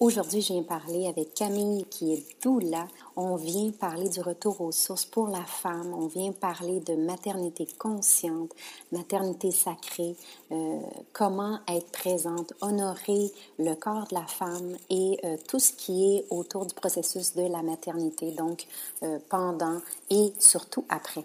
Aujourd'hui, je viens parler avec Camille qui est doula. On vient parler du retour aux sources pour la femme. On vient parler de maternité consciente, maternité sacrée, euh, comment être présente, honorer le corps de la femme et euh, tout ce qui est autour du processus de la maternité, donc euh, pendant et surtout après.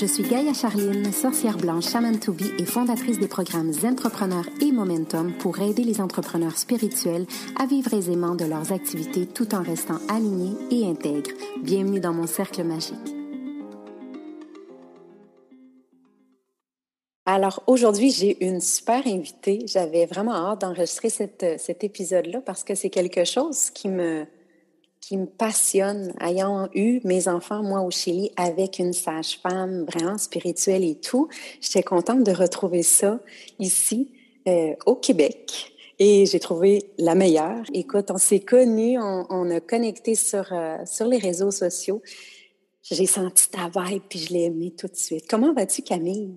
Je suis Gaïa Charline, sorcière blanche Shaman to Be et fondatrice des programmes Entrepreneurs et Momentum pour aider les entrepreneurs spirituels à vivre aisément de leurs activités tout en restant alignés et intègres. Bienvenue dans mon cercle magique. Alors aujourd'hui, j'ai une super invitée. J'avais vraiment hâte d'enregistrer cet épisode-là parce que c'est quelque chose qui me, qui me passionne, ayant eu mes enfants, moi, au Chili, avec une sage-femme vraiment spirituelle et tout. J'étais contente de retrouver ça ici, euh, au Québec. Et j'ai trouvé la meilleure. Écoute, on s'est connus, on, a connecté sur, euh, sur les réseaux sociaux. J'ai senti ta vibe, puis je l'ai aimé tout de suite. Comment vas-tu, Camille?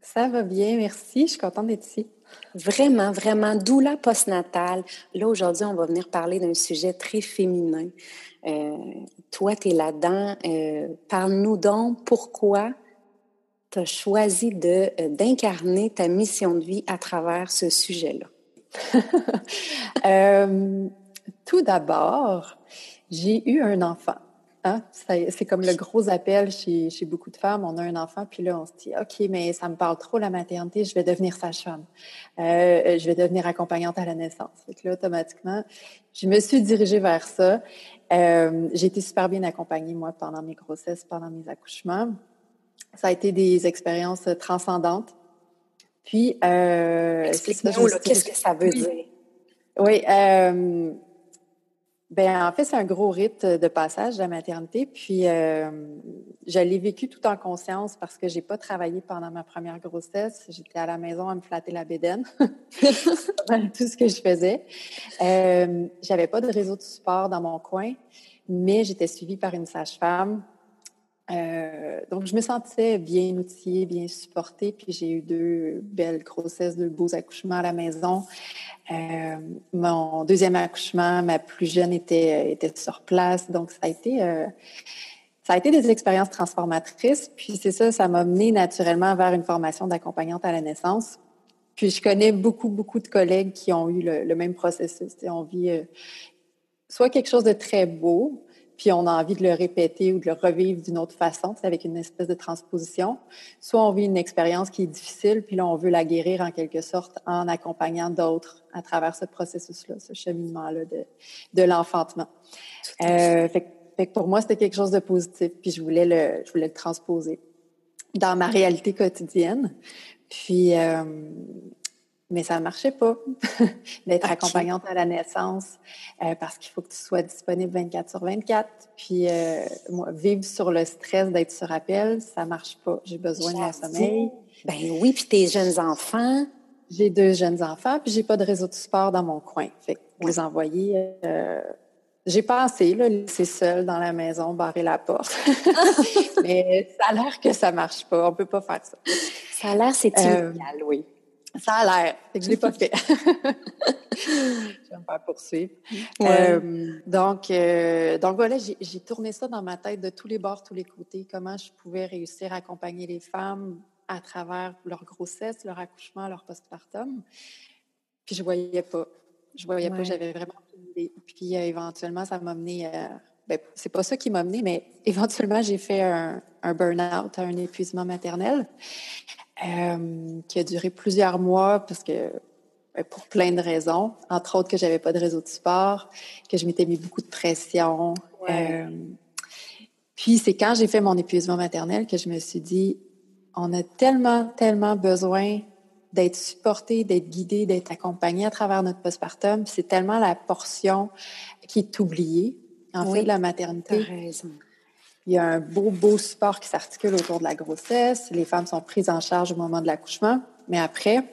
Ça va bien, merci. Je suis contente d'être ici. Vraiment, vraiment, doula postnatale. Là, aujourd'hui, on va venir parler d'un sujet très féminin. Euh, toi, tu es là-dedans. Euh, Parle-nous donc pourquoi tu as choisi euh, d'incarner ta mission de vie à travers ce sujet-là. Tout d'abord, j'ai eu un enfant. Hein? C'est comme le gros appel chez, chez, beaucoup de femmes. On a un enfant, puis là, on se dit, OK, mais ça me parle trop la maternité, je vais devenir sage-femme. Euh, je vais devenir accompagnante à la naissance. Que là, automatiquement, je me suis dirigée vers ça. Euh, j'ai été super bien accompagnée, moi, pendant mes grossesses, pendant mes accouchements. Ça a été des expériences transcendantes. Puis, euh, qu'est-ce que ça veut dire? Oui, ben en fait, c'est un gros rite de passage de la maternité. Puis, euh, je l'ai vécu tout en conscience parce que j'ai pas travaillé pendant ma première grossesse. J'étais à la maison à me flatter la bédaine. tout ce que je faisais. Euh, J'avais pas de réseau de support dans mon coin, mais j'étais suivie par une sage-femme euh, donc, je me sentais bien outillée, bien supportée, puis j'ai eu deux belles grossesses, deux beaux accouchements à la maison. Euh, mon deuxième accouchement, ma plus jeune était, était sur place, donc ça a été... Euh, ça a été des expériences transformatrices, puis c'est ça, ça m'a mené naturellement vers une formation d'accompagnante à la naissance. Puis je connais beaucoup, beaucoup de collègues qui ont eu le, le même processus. On vit soit quelque chose de très beau, puis on a envie de le répéter ou de le revivre d'une autre façon, avec une espèce de transposition. Soit on vit une expérience qui est difficile, puis là, on veut la guérir en quelque sorte en accompagnant d'autres à travers ce processus-là, ce cheminement-là de, de l'enfantement. Euh, fait, fait, que pour moi, c'était quelque chose de positif, puis je voulais le, je voulais le transposer dans ma réalité quotidienne. Puis, euh, mais ça ne marchait pas d'être accompagnante à la naissance euh, parce qu'il faut que tu sois disponible 24 sur 24. Puis euh, moi, vivre sur le stress d'être sur appel, ça marche pas. J'ai besoin de mon sommeil. Ben oui, puis tes jeunes enfants. J'ai deux jeunes enfants, puis j'ai pas de réseau de sport dans mon coin. Fait que les envoyer. Euh, j'ai pensé, là, laisser seule dans la maison, barrer la porte. Mais ça a l'air que ça marche pas. On peut pas faire ça. Ça a l'air, c'est illégal, oui. Ça a l'air. que je l'ai pas fait. je vais me faire poursuivre. Euh, donc, euh, donc voilà, j'ai tourné ça dans ma tête de tous les bords, tous les côtés. Comment je pouvais réussir à accompagner les femmes à travers leur grossesse, leur accouchement, leur postpartum. Puis je voyais pas. Je voyais pas. J'avais vraiment idée. Puis euh, éventuellement, ça m'a mené. ben, c'est pas ça qui m'a mené, mais éventuellement, j'ai fait un, un burn-out, un épuisement maternel. Qui a duré plusieurs mois parce que ben, pour plein de raisons, entre autres que j'avais pas de réseau de support, que je m'étais mis beaucoup de pression. puis c'est quand j'ai fait mon épuisement maternel que je me suis dit, on a tellement, tellement besoin d'être supporté, d'être guidé, d'être accompagné à travers notre postpartum. C'est tellement la portion qui est oubliée, en fait, de la maternité. Raison. Il y a un beau, beau support qui s'articule autour de la grossesse. Les femmes sont prises en charge au moment de l'accouchement, mais après...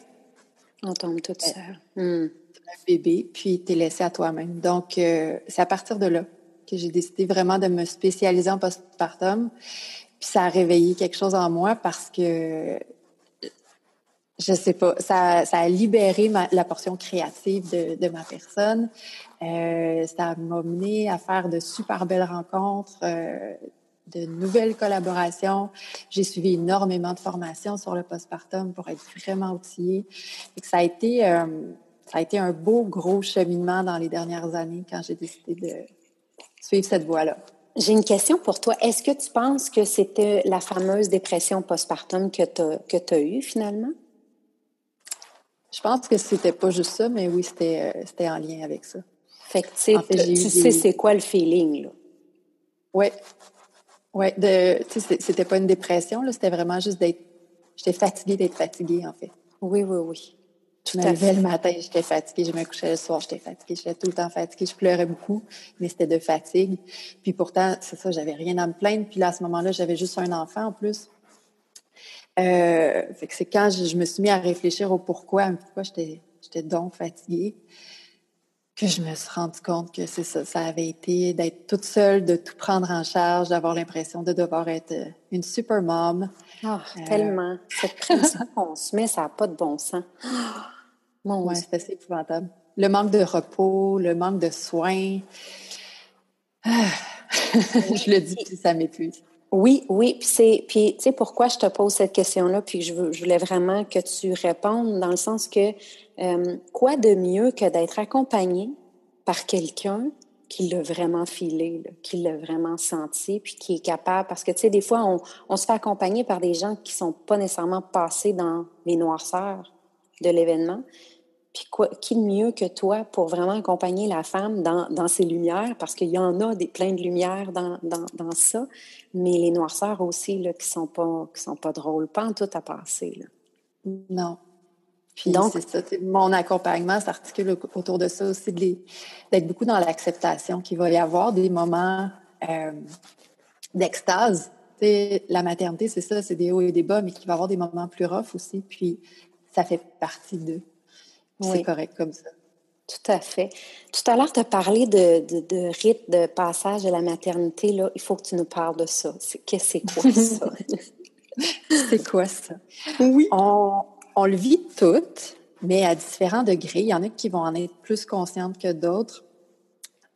On tombe toute seule. Hmm. Un bébé, puis tu es laissé à toi-même. Donc, euh, c'est à partir de là que j'ai décidé vraiment de me spécialiser en postpartum. Puis ça a réveillé quelque chose en moi parce que je sais pas, ça, ça a libéré la portion créative de, de ma personne. Euh, ça m'a mené à faire de super belles rencontres, euh, de nouvelles collaborations. J'ai suivi énormément de formations sur le postpartum pour être vraiment outillée. Et que ça a été, euh, ça a été un beau gros cheminement dans les dernières années quand j'ai décidé de suivre cette voie-là. J'ai une question pour toi. Est-ce que tu penses que c'était la fameuse dépression postpartum que tu as eue finalement? Je pense que c'était pas juste ça, mais oui, c'était, euh, en lien avec ça. Fait que, tu sais, c'est quoi le feeling, là? Oui. Oui, de, c'était pas une dépression, là, c'était vraiment juste d'être. J'étais fatiguée d'être fatiguée, en fait. Oui, oui, oui. je me levais le matin, j'étais fatiguée. Je me couchais le soir, j'étais fatiguée. J'étais tout le temps fatiguée. Je pleurais beaucoup, mais c'était de fatigue. Puis pourtant, c'est ça, j'avais rien à me plaindre. Puis là, à ce moment-là, j'avais juste un enfant en plus. Euh, c'est quand je, me suis mis à réfléchir au pourquoi, pourquoi j'étais, j'étais donc fatiguée, que je me suis rendu compte que c'est ça, ça avait été d'être toute seule, de tout prendre en charge, d'avoir l'impression de devoir être euh, une super mom. Ah, tellement. Cette pression qu'on se met, ça n'a pas de bon sens. Mon c'est assez épouvantable. Le manque de repos, le manque de soins. Ah, je le dis, puis ça m'épuise. Oui, oui. Puis c'est, tu sais pourquoi je te pose cette question-là, puis je voulais vraiment que tu répondes dans le sens que euh, quoi de mieux que d'être accompagné par quelqu'un qui l'a vraiment filé, qui l'a vraiment senti, puis qui est capable, parce que tu sais des fois on, on se fait accompagner par des gens qui sont pas nécessairement passés dans les noirceurs de l'événement, puis quoi, qui de mieux que toi pour vraiment accompagner la femme dans, dans ses lumières, parce qu'il y en a des, plein de lumières dans, dans, dans ça, mais les noirceurs aussi là, qui sont pas qui sont pas drôles, pas en tout à passer. Là. Non. Puis Donc, c'est ça, mon accompagnement s'articule autour de ça aussi, d'être beaucoup dans l'acceptation, qu'il va y avoir des moments euh, d'extase. La maternité, c'est ça, c'est des hauts et des bas, mais qu'il va y avoir des moments plus rough aussi, puis ça fait partie d'eux. C'est correct comme ça. Tout à fait. Tout à l'heure, tu as parlé de, de, de, rite de passage à la maternité. Là. Il faut que tu nous parles de ça. Qu'est-ce que c'est quoi ça? c'est quoi ça? Oui. On, on, le vit toutes, mais à différents degrés. Il y en a qui vont en être plus conscientes que d'autres.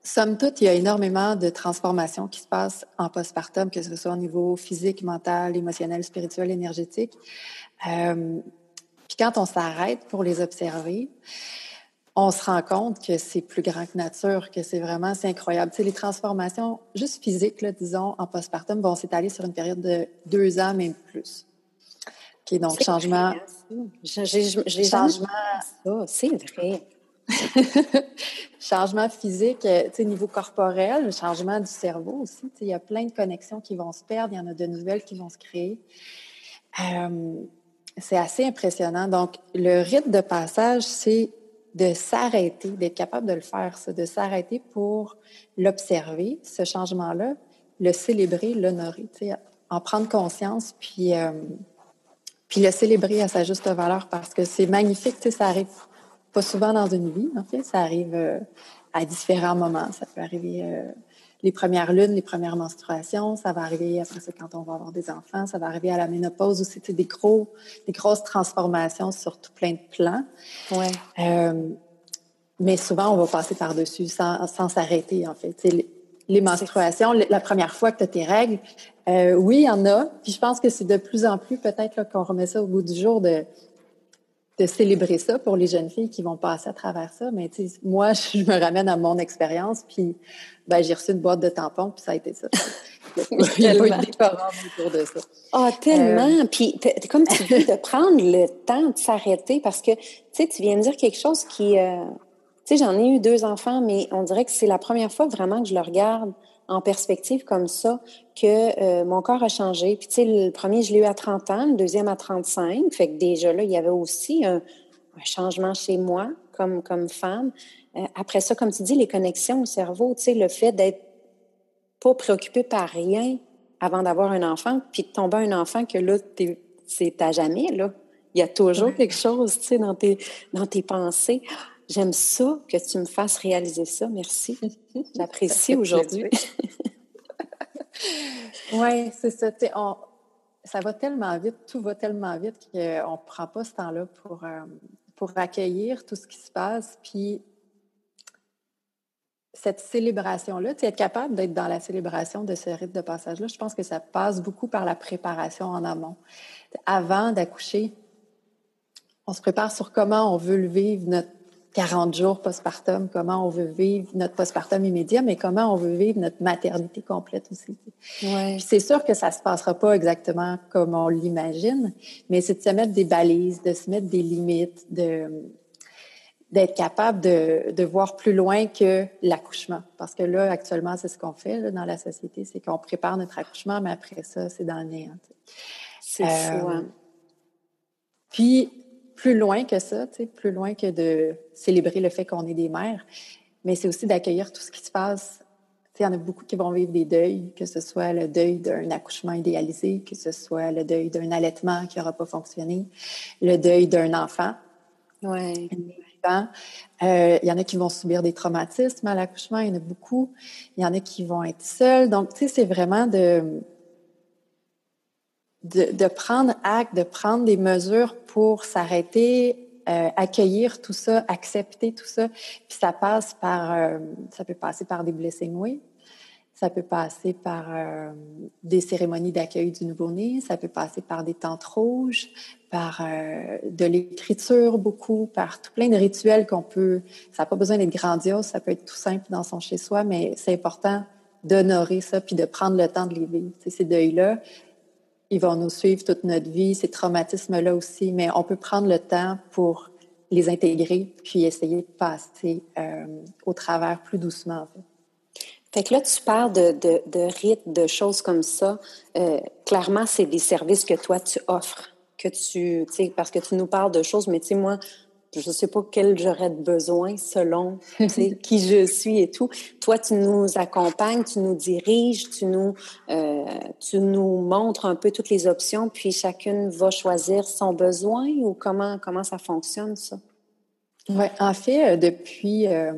Somme toute, il y a énormément de transformations qui se passent en postpartum, que ce soit au niveau physique, mental, émotionnel, spirituel, énergétique. Euh, puis quand on s'arrête pour les observer, on se rend compte que c'est plus grand que nature, que c'est vraiment, c'est incroyable. Tu sais, les transformations juste physiques, là, disons, en postpartum, vont s'étaler sur une période de deux ans, même plus. OK, donc changement. J'ai changement. Ça, c'est vrai. changement physique, euh, tu sais, niveau corporel, changement du cerveau aussi. Tu sais, il y a plein de connexions qui vont se perdre, il y en a de nouvelles qui vont se créer. Euh, c'est assez impressionnant. Donc, le rite de passage, c'est de s'arrêter, d'être capable de le faire, de s'arrêter pour l'observer, ce changement-là, le célébrer, l'honorer, en prendre conscience, puis, euh, puis le célébrer à sa juste valeur parce que c'est magnifique, ça arrive pas souvent dans une vie, ça arrive euh, à différents moments. Ça peut arriver euh, les premières lunes, les premières menstruations, ça va arriver après ça quand on va avoir des enfants, ça va arriver à la ménopause aussi, c'est des gros, des grosses transformations sur tout plein de plans. Ouais. Euh, mais souvent, on va passer par-dessus sans, sans s'arrêter, en fait. Les, les, menstruations, la première fois que tu as tes règles, euh, oui, il y en a. Puis je pense que c'est de plus en plus peut-être qu'on remet ça au bout du jour de de célébrer ça pour les jeunes filles qui vont passer à travers ça. Mais moi, je me ramène à mon expérience, puis ben, j'ai reçu une boîte de tampons, puis ça a été ça. Il y a eu des autour de ça. Ah, tellement! Euh, puis, comme tu dis, de prendre le temps de s'arrêter, parce que, tu sais, tu viens de dire quelque chose qui... Euh, tu sais, j'en ai eu deux enfants, mais on dirait que c'est la première fois vraiment que je le regarde en perspective comme ça, que euh, mon corps a changé. Puis, tu sais, le premier, je l'ai eu à 30 ans, le deuxième à 35. Fait que déjà, là, il y avait aussi un, changement chez moi comme, comme femme. Euh, après ça, comme tu dis, les connexions au cerveau, tu sais, le fait d'être pas préoccupé par rien avant d'avoir un enfant, puis de tomber un enfant que là, c'est à jamais, là. Il y a toujours quelque chose, tu sais, dans tes, dans tes pensées. J'aime ça que tu me fasses réaliser ça. Merci. J'apprécie aujourd'hui. oui, c'est ça. On, ça va tellement vite, tout va tellement vite qu'on ne prend pas ce temps-là pour, euh, pour accueillir tout ce qui se passe. Puis cette célébration-là, être capable d'être dans la célébration de ce rite de passage-là, je pense que ça passe beaucoup par la préparation en amont. Avant d'accoucher, on se prépare sur comment on veut le vivre, notre 40 jours postpartum, comment on veut vivre notre postpartum immédiat, mais comment on veut vivre notre maternité complète aussi. Ouais. c'est sûr que ça se passera pas exactement comme on l'imagine, mais c'est de se mettre des balises, de se mettre des limites, de d'être capable de, de, voir plus loin que l'accouchement. Parce que là, actuellement, c'est ce qu'on fait là, dans la société, c'est qu'on prépare notre accouchement, mais après ça, c'est dans le néant. C'est hein? Puis, plus loin que ça, plus loin que de célébrer le fait qu'on est des mères, mais c'est aussi d'accueillir tout ce qui se passe. Il y en a beaucoup qui vont vivre des deuils, que ce soit le deuil d'un accouchement idéalisé, que ce soit le deuil d'un allaitement qui n'aura pas fonctionné, le deuil d'un enfant. Ouais. Euh, il y en a qui vont subir des traumatismes à l'accouchement, il y en a beaucoup. Il y en a qui vont être seuls. Donc, tu sais, c'est vraiment de, de, prendre acte, de prendre des mesures pour s'arrêter, euh, accueillir tout ça, accepter tout ça. Puis ça passe par, euh, ça peut passer par des blessings, oui. Ça peut passer par euh, des cérémonies d'accueil du nouveau-né, ça peut passer par des tentes rouges, par de l'écriture beaucoup, par tout plein de rituels qu'on peut. Ça n'a pas besoin d'être grandiose, ça peut être tout simple dans son chez-soi, mais c'est important d'honorer ça puis de prendre le temps de les ces deuils-là, ils vont nous suivre toute notre vie, ces traumatismes-là aussi, mais on peut prendre le temps pour les intégrer puis essayer de passer euh, au travers plus doucement. Fait. que là, tu parles de, de, de de choses comme ça. Euh, clairement, c'est des services que toi, tu offres. Que tu, parce que tu nous parles de choses, mais tu sais, moi, je ne sais pas quel j'aurais de besoin selon qui je suis et tout. Toi, tu nous accompagnes, tu nous diriges, tu nous, euh, tu nous montres un peu toutes les options, puis chacune va choisir son besoin ou comment, comment ça fonctionne, ça? Oui, en fait, euh, depuis euh,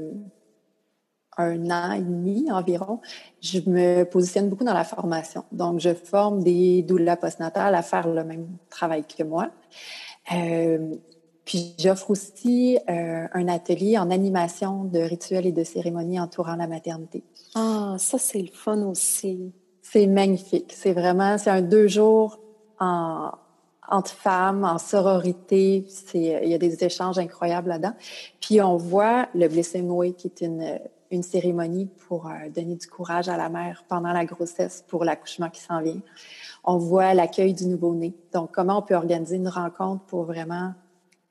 un an et demi environ, je me positionne beaucoup dans la formation. Donc, je forme des doulas postnatales à faire le même travail que moi. Puis j'offre aussi euh, un atelier en animation de rituels et de cérémonies entourant la maternité. Ah, ça c'est le fun aussi. C'est magnifique. C'est vraiment, c'est un deux jours en, entre femmes, en sororité. C'est, il y a des échanges incroyables là-dedans. Puis on voit le Blessing Way, qui est une, une cérémonie pour euh, donner du courage à la mère pendant la grossesse pour l'accouchement qui s'en vient. On voit l'accueil du nouveau-né. Donc, comment on peut organiser une rencontre pour vraiment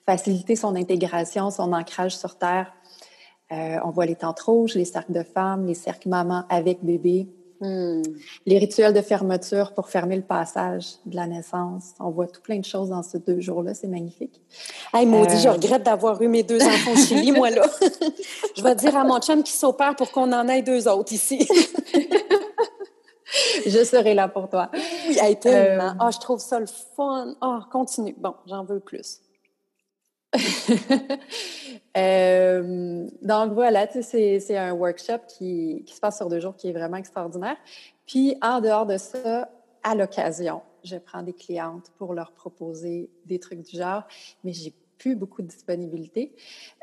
faciliter son intégration, son ancrage sur Terre. Euh, on voit les tentes rouges, les cercles de femmes, les cercles maman avec bébé, hmm. les rituels de fermeture pour fermer le passage de la naissance. On voit tout plein de choses dans ces deux jours-là. C'est magnifique. Hey, maudit, je euh, regrette d'avoir eu mes deux enfants chez moi, là. je vais dire à mon chum qui s'opère pour qu'on en ait deux autres ici. je serai là pour toi. Oui, tellement. Euh, ah, je trouve ça le fun. Ah, continue. Bon, j'en veux plus. Euh, donc voilà, c'est un workshop qui, qui, se passe sur deux jours qui est vraiment extraordinaire. Puis en dehors de ça, à l'occasion, je prends des clientes pour leur proposer des trucs du genre, mais j'ai plus beaucoup de disponibilité.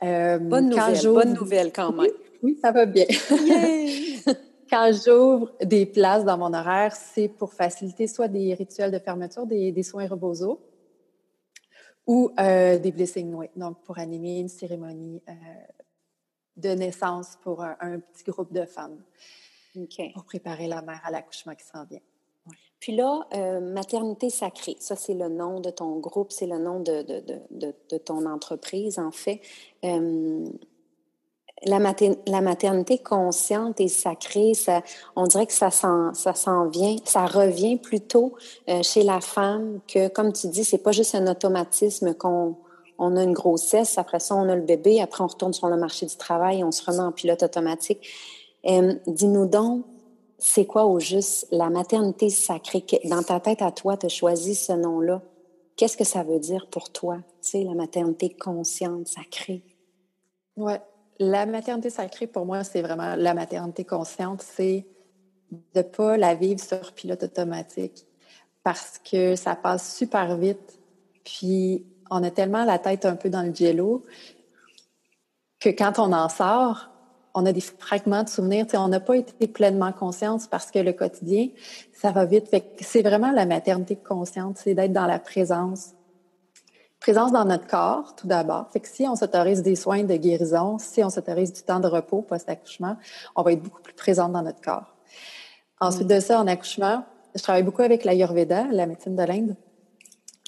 Euh, bonne nouvelle, bonne nouvelle quand même. Oui, ça va bien. quand j'ouvre des places dans mon horaire, c'est pour faciliter soit des rituels de fermeture, des, des soins rebosaux, ou euh, des blessing way, donc pour animer une cérémonie euh, de naissance pour un, petit groupe de femmes pour préparer la mère à l'accouchement qui s'en vient. Puis là, euh, Maternité Sacrée, ça c'est le nom de ton groupe, c'est le nom de, de, de, de, ton entreprise en fait. La, maternité consciente et sacrée, ça, on dirait que ça s'en, ça s'en vient, ça revient plutôt chez la femme que, comme tu dis, c'est pas juste un automatisme qu'on on a une grossesse, après ça, on a le bébé, après, on retourne sur le marché du travail, on se remet en pilote automatique. Euh, dis-nous donc, c'est quoi au juste la maternité sacrée? Dans ta tête à toi, tu as choisi ce nom-là? Qu'est-ce que ça veut dire pour toi, tu sais, la maternité consciente, sacrée? Oui, la maternité sacrée, pour moi, c'est vraiment la maternité consciente, c'est de ne pas la vivre sur pilote automatique parce que ça passe super vite. Puis on a tellement la tête un peu dans le jello que quand on en sort, on a des fragments de souvenirs. on n'a pas été pleinement consciente parce que le quotidien, ça va vite. c'est vraiment la maternité consciente, c'est d'être dans la présence. Présence dans notre corps, tout d'abord. Fait que si on s'autorise des soins de guérison, si on s'autorise du temps de repos post-accouchement, on va être beaucoup plus présente dans notre corps. Ensuite mm. de ça, en accouchement, je travaille beaucoup avec l'Ayurveda, la médecine de l'Inde.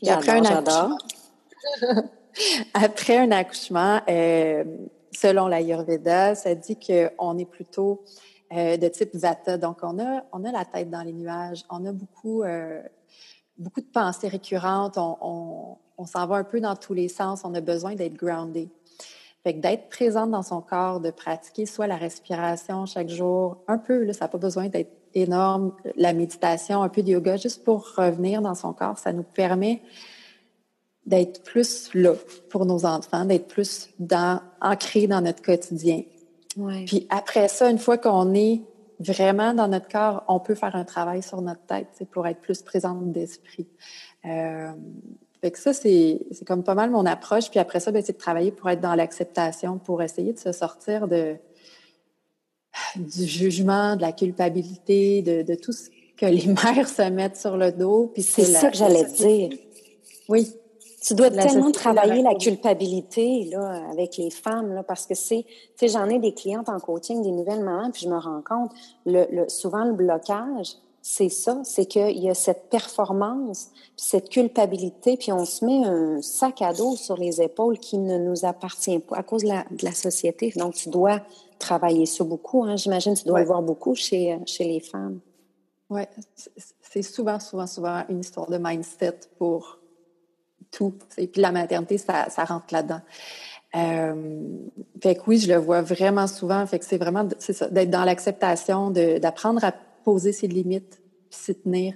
après un accouchement, Après un accouchement, euh, selon l'Ayurveda, ça dit qu'on est plutôt euh, de type Vata. Donc, on a, on a la tête dans les nuages, on a beaucoup, euh, beaucoup de pensées récurrentes, on, on, s'en va un peu dans tous les sens, on a besoin d'être groundé. Fait que d'être présente dans son corps, de pratiquer soit la respiration chaque jour, un peu, là, ça n'a pas besoin d'être énorme, la méditation, un peu de yoga, juste pour revenir dans son corps, ça nous permet d'être plus là pour nos enfants, d'être plus dans, ancré dans notre quotidien. Puis après ça, une fois qu'on est vraiment dans notre corps, on peut faire un travail sur notre tête pour être plus présente d'esprit. Euh, fait que ça, c'est comme pas mal mon approche. Puis après ça, ben, c'est de travailler pour être dans l'acceptation, pour essayer de se sortir de, du jugement, de la culpabilité, de, de tout ce que les mères se mettent sur le dos. Puis c'est ça que j'allais dire. Oui. Tu dois tellement travailler la culpabilité là, avec les femmes, là, parce que c'est, tu sais, j'en ai des clientes en coaching, des nouvelles mamans, puis je me rends compte, le, le souvent le blocage, c'est ça, c'est qu'il y a cette performance, puis cette culpabilité, puis on se met un sac à dos sur les épaules qui ne nous appartient pas à cause de la, de la société. Donc, tu dois travailler ça beaucoup. Hein, J'imagine tu dois le voir beaucoup chez, chez les femmes. Oui, c'est souvent, souvent, souvent une histoire de mindset pour tout. Et puis la maternité, ça, ça rentre là-dedans. Euh, fait que oui, je le vois vraiment souvent. Fait que c'est vraiment d'être dans l'acceptation, d'apprendre à poser ses limites, puis s'y tenir.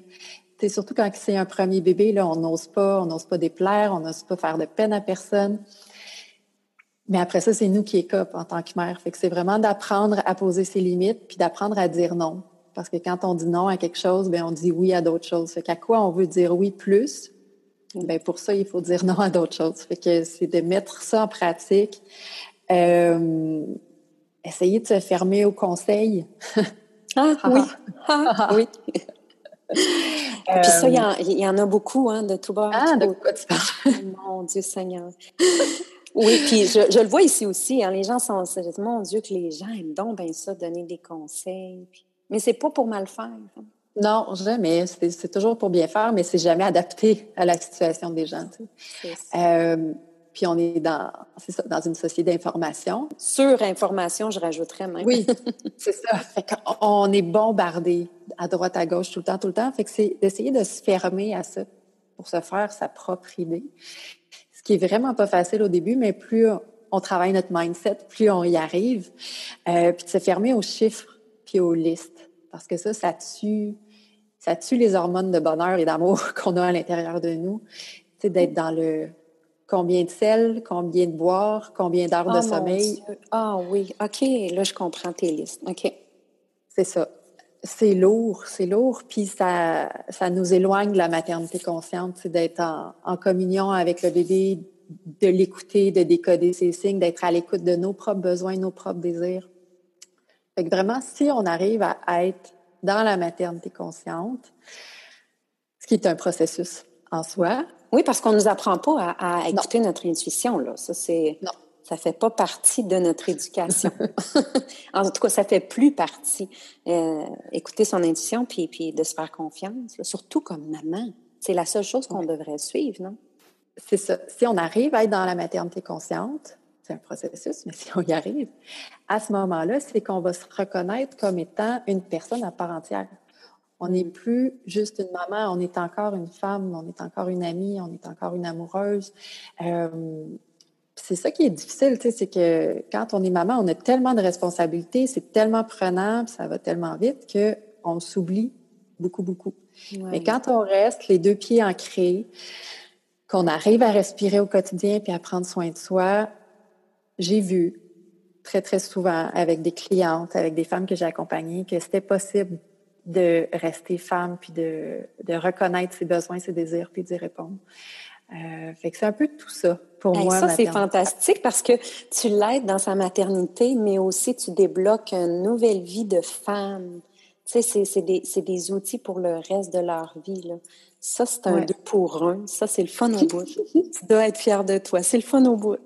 C'est surtout quand c'est un premier bébé, là, on n'ose pas, on n'ose pas déplaire, on n'ose pas faire de peine à personne. Mais après ça, c'est nous qui écope en tant que mère. Fait que c'est vraiment d'apprendre à poser ses limites, puis d'apprendre à dire non. Parce que quand on dit non à quelque chose, ben on dit oui à d'autres choses. Fait qu'à quoi on veut dire oui plus, ben pour ça, il faut dire non à d'autres choses. Fait que c'est de mettre ça en pratique. Euh, essayer de se fermer au conseil. ah oui. Ah, oui. Et puis ça, il y, en, a beaucoup, hein, de tout bas. Ah, de quoi tu parles? Mon Dieu Seigneur. oui, puis je, le vois ici aussi. Hein, les gens sont... Mon Dieu, que les gens aiment donc bien ça, donner des conseils. Mais c'est pas pour mal faire. Hein. Non, jamais. C'est toujours pour bien faire, mais c'est jamais adapté à la situation des gens. Euh, puis on est dans, ça, dans une société d'information. Sur information, je rajouterais même. Oui, c'est ça. on est bombardé à droite, à gauche, tout le temps, tout le temps. Fait que c'est d'essayer de se fermer à ça pour se faire sa propre idée. Ce qui est vraiment pas facile au début, mais plus on travaille notre mindset, plus on y arrive. Euh, puis de se fermer aux chiffres puis aux listes. Parce que ça, ça tue ça tue les hormones de bonheur et d'amour qu'on a à l'intérieur de nous. C'est d'être dans le combien de sel, combien de boire, combien d'heures de oh sommeil? Ah oui, OK, là, je comprends tes listes. OK. C'est ça. C'est lourd, c'est lourd, puis ça, ça nous éloigne de la maternité consciente, c'est d'être en, en, communion avec le bébé, de l'écouter, de décoder ses signes, d'être à l'écoute de nos propres besoins, nos propres désirs. Fait que vraiment, si on arrive à être dans la maternité consciente, ce qui est un processus en soi, Oui, parce qu'on ne nous apprend pas à, écouter notre intuition. Là. Ça, c'est. Non. Ça fait pas partie de notre éducation. en tout cas, ça fait plus partie. Euh, écouter son intuition puis, puis de se faire confiance, surtout comme maman. C'est la seule chose qu'on devrait suivre, non? C'est ça. Si on arrive à être dans la maternité consciente, c'est un processus, mais si on y arrive, à ce moment-là, c'est qu'on va se reconnaître comme étant une personne à part entière. On n'est plus juste une maman, on est encore une femme, on est encore une amie, on est encore une amoureuse. Euh, c'est ça qui est difficile, tu sais, c'est que quand on est maman, on a tellement de responsabilités, c'est tellement prenant, ça va tellement vite qu'on s'oublie beaucoup, beaucoup. Mais quand on reste les deux pieds ancrés, qu'on arrive à respirer au quotidien puis à prendre soin de soi, j'ai vu très, très souvent avec des clientes, avec des femmes que j'ai accompagnées, que c'était possible de rester femme, puis de, de, reconnaître ses besoins, ses désirs, puis d'y répondre. Euh, fait que c'est un peu tout ça pour moi. Ça, c'est fantastique parce que tu l'aides dans sa maternité, mais aussi tu débloques une nouvelle vie de femme. Tu sais, c'est des, des, outils pour le reste de leur vie. Là. Ça, c'est un deux pour un. Ça, c'est le fun au bout. tu dois être fière de toi. C'est le fun au bout.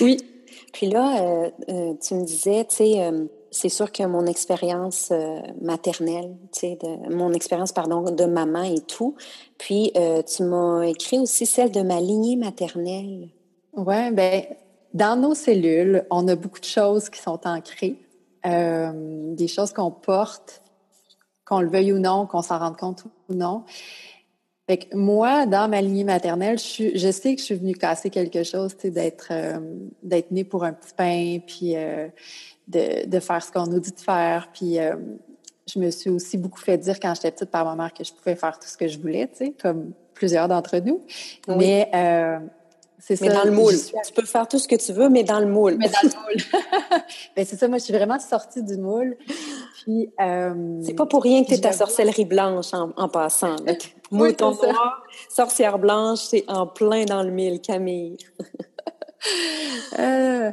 oui. Puis là, euh, euh, tu me disais, tu sais, c'est sûr que mon expérience euh, maternelle, de, mon expérience, pardon, de maman et tout. Puis, euh, tu m'as écrit aussi celle de ma lignée maternelle. Oui, ben dans nos cellules, on a beaucoup de choses qui sont ancrées, euh, des choses qu'on porte, qu'on le veuille ou non, qu'on s'en rende compte ou non. Fait que moi, dans ma lignée maternelle, je, sais que je suis venue casser quelque chose, tu sais, d'être d'être née pour un petit pain, puis de, de faire ce qu'on nous dit de faire. Puis euh, je me suis aussi beaucoup fait dire quand j'étais petite par ma mère que je pouvais faire tout ce que je voulais, tu sais, comme plusieurs d'entre nous. Mais euh, c'est ça. Mais dans le moule. Tu peux faire tout ce que tu veux, mais dans le moule. Mais dans le moule. ben, c'est ça, moi, je suis vraiment sortie du moule. Puis. Euh, c'est pas pour rien que tu es ta sorcellerie blanche en, en passant. Mouton noir, sorcière blanche, c'est en plein dans le mille, Camille. euh,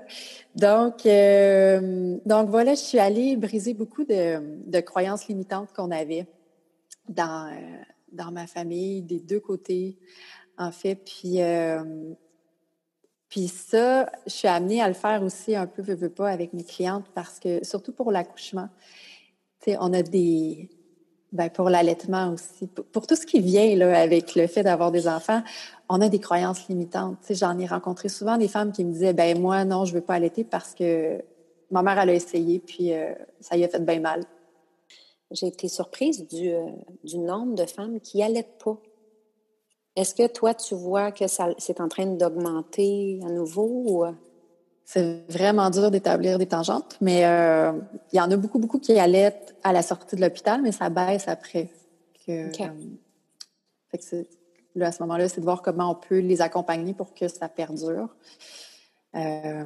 donc, euh, donc voilà, je suis allée briser beaucoup de, croyances limitantes qu'on avait dans, euh, dans ma famille, des deux côtés, en fait. Puis, puis ça, je suis amenée à le faire aussi un peu, veux, veux pas, avec mes clientes parce que, surtout pour l'accouchement, on a des, ben pour l'allaitement aussi, pour, tout ce qui vient là, avec le fait d'avoir des enfants, on a des croyances limitantes. Tu sais, j'en ai rencontré souvent des femmes qui me disaient, ben moi non, je veux pas allaiter parce que ma mère elle a essayé puis euh, ça y a fait bien mal. J'ai été surprise du, euh, du nombre de femmes qui allaitent pas. Est-ce que toi tu vois que ça c'est en train d'augmenter à nouveau ou... Euh? C'est vraiment dur d'établir des tangentes, mais euh, il y en a beaucoup, beaucoup qui allaitent à la sortie de l'hôpital, mais ça baisse après. Que, euh, là, à ce moment-là, c'est de voir comment on peut les accompagner pour que ça perdure. Euh,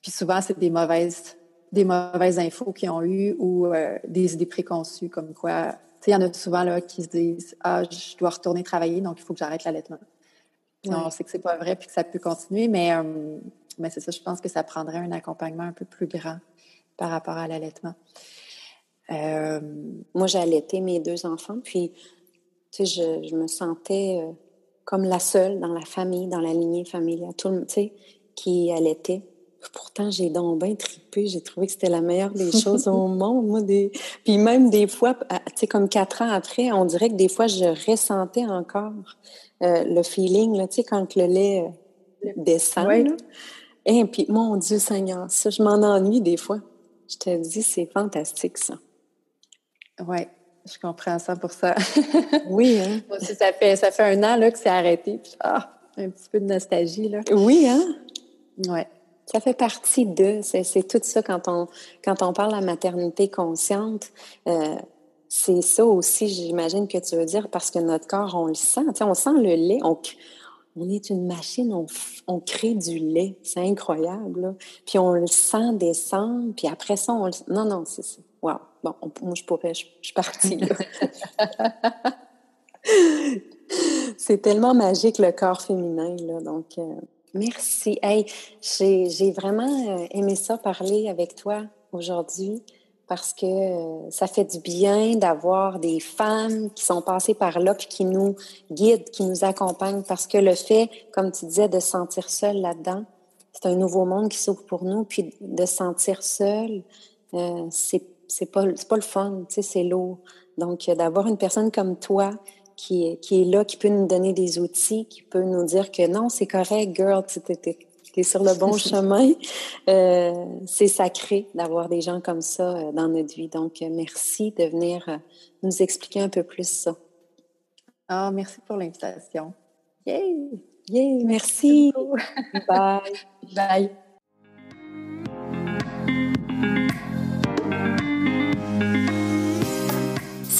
puis souvent, c'est des mauvaises, des mauvaises infos qu'ils ont eues ou des idées préconçues, comme quoi, tu sais, il y en a souvent là, qui se disent Ah, je dois retourner travailler, donc il faut que j'arrête l'allaitement. On sait que c'est pas vrai puis que ça peut continuer, mais mais c'est ça, je pense que ça prendrait un accompagnement un peu plus grand par rapport à l'allaitement. Euh, moi, j'ai allaité mes deux enfants, puis tu sais, je, me sentais euh, comme la seule dans la famille, dans la lignée familiale, tout le tu sais, qui allaitait. Pourtant, j'ai donc bien trippé. J'ai trouvé que c'était la meilleure des choses au monde. Moi, des... Puis même des fois, tu sais, comme quatre ans après, on dirait que des fois, je ressentais encore euh, le feeling, tu sais, quand le lait descend. Et puis, mon Dieu Seigneur, ça, je m'en ennuie des fois. Je te dis, c'est fantastique, ça. Oui, je comprends ça pour ça. oui, hein? ça fait, ça fait un an là, que c'est arrêté. ah, un petit peu de nostalgie, là. Oui, hein? Oui. Ça fait partie de, c'est tout ça quand on, quand on parle de la maternité consciente. Euh, c'est ça aussi, j'imagine que tu veux dire, parce que notre corps, on le sent. on sent le lait. On, on est une machine, on, crée du lait. C'est incroyable. Puis on le sent descendre, puis après ça, on le... Non, non, c'est ça. Wow. Bon, moi, je pourrais, je, suis partie. c'est tellement magique, le corps féminin. Là, donc, euh, merci. Hey, j'ai vraiment euh, aimé ça, parler avec toi aujourd'hui parce que euh, ça fait du bien d'avoir des femmes qui sont passées par là puis qui nous guident, qui nous accompagnent parce que le fait, comme tu disais, de se sentir seul là-dedans, c'est un nouveau monde qui s'ouvre pour nous puis de se sentir seul, euh, c'est c'est pas pas le fun, tu sais, c'est lourd. Donc d'avoir une personne comme toi qui est, qui est là, qui peut nous donner des outils, qui peut nous dire que non, c'est correct, girl, tu es, sur le bon chemin. Euh, c'est sacré d'avoir des gens comme ça euh, dans notre vie. Donc, euh, merci de venir nous expliquer un peu plus ça. Ah, merci pour l'invitation. Yay! Yay! Merci! Bye! Bye!